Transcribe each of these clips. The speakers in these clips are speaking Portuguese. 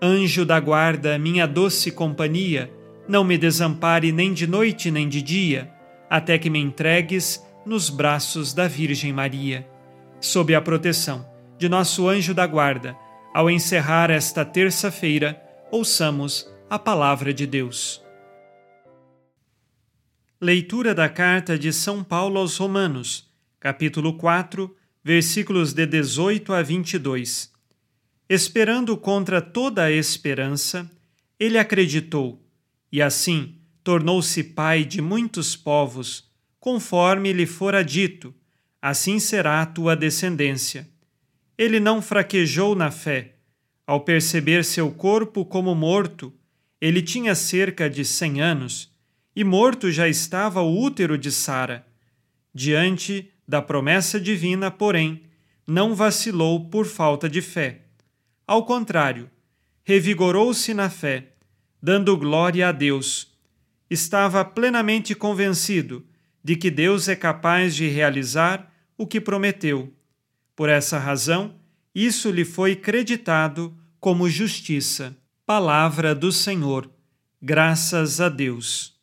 Anjo da guarda, minha doce companhia, não me desampare nem de noite nem de dia, até que me entregues nos braços da Virgem Maria sob a proteção de nosso anjo da guarda, ao encerrar esta terça-feira, ouçamos a palavra de Deus. Leitura da carta de São Paulo aos Romanos, capítulo 4, versículos de 18 a 22. Esperando contra toda a esperança, ele acreditou, e assim tornou-se pai de muitos povos, conforme lhe fora dito assim será a tua descendência. Ele não fraquejou na fé. Ao perceber seu corpo como morto, ele tinha cerca de cem anos, e morto já estava o útero de Sara. Diante da promessa divina, porém, não vacilou por falta de fé. Ao contrário, revigorou-se na fé, dando glória a Deus. Estava plenamente convencido de que Deus é capaz de realizar o que prometeu. Por essa razão, isso lhe foi creditado como justiça. Palavra do Senhor. Graças a Deus.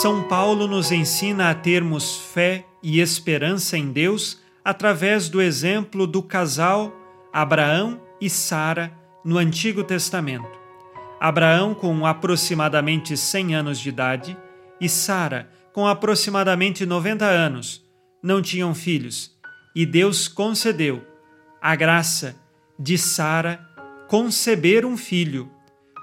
São Paulo nos ensina a termos fé e esperança em Deus através do exemplo do casal Abraão e Sara no Antigo Testamento. Abraão com aproximadamente 100 anos de idade e Sara com aproximadamente 90 anos não tinham filhos, e Deus concedeu a graça de Sara conceber um filho.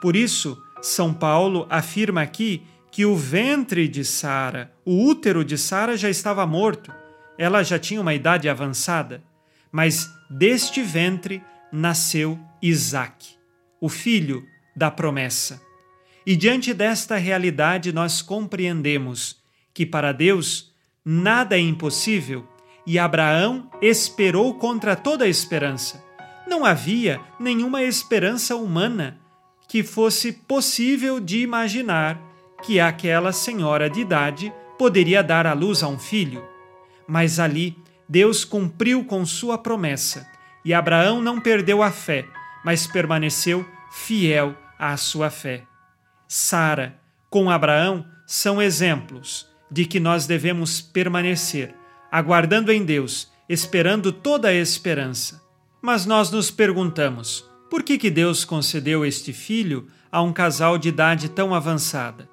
Por isso, São Paulo afirma aqui que o ventre de Sara, o útero de Sara já estava morto. Ela já tinha uma idade avançada, mas deste ventre nasceu Isaque, o filho da promessa. E diante desta realidade, nós compreendemos que para Deus nada é impossível e Abraão esperou contra toda esperança. Não havia nenhuma esperança humana que fosse possível de imaginar que aquela senhora de idade poderia dar à luz a um filho. Mas ali Deus cumpriu com sua promessa e Abraão não perdeu a fé, mas permaneceu fiel à sua fé. Sara, com Abraão, são exemplos de que nós devemos permanecer, aguardando em Deus, esperando toda a esperança. Mas nós nos perguntamos: por que, que Deus concedeu este filho a um casal de idade tão avançada?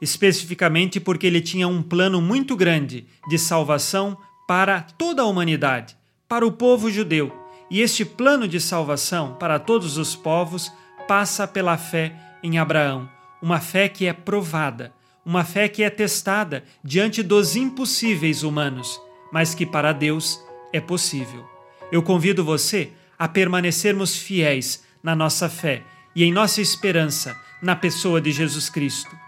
Especificamente porque ele tinha um plano muito grande de salvação para toda a humanidade, para o povo judeu. E este plano de salvação para todos os povos passa pela fé em Abraão, uma fé que é provada, uma fé que é testada diante dos impossíveis humanos, mas que para Deus é possível. Eu convido você a permanecermos fiéis na nossa fé e em nossa esperança na pessoa de Jesus Cristo.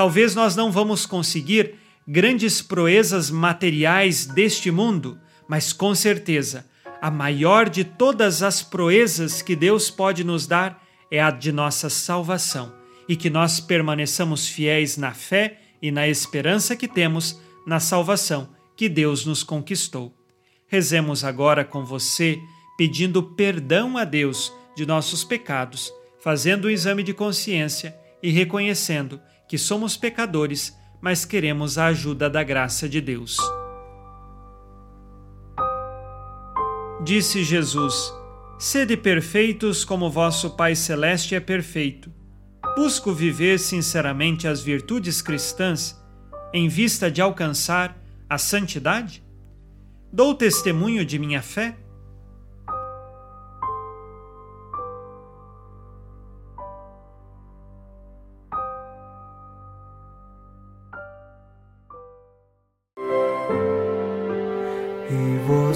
Talvez nós não vamos conseguir grandes proezas materiais deste mundo, mas com certeza a maior de todas as proezas que Deus pode nos dar é a de nossa salvação e que nós permaneçamos fiéis na fé e na esperança que temos na salvação que Deus nos conquistou. Rezemos agora com você, pedindo perdão a Deus de nossos pecados, fazendo um exame de consciência e reconhecendo que somos pecadores, mas queremos a ajuda da graça de Deus. Disse Jesus: Sede perfeitos como vosso Pai Celeste é perfeito. Busco viver sinceramente as virtudes cristãs em vista de alcançar a santidade? Dou testemunho de minha fé?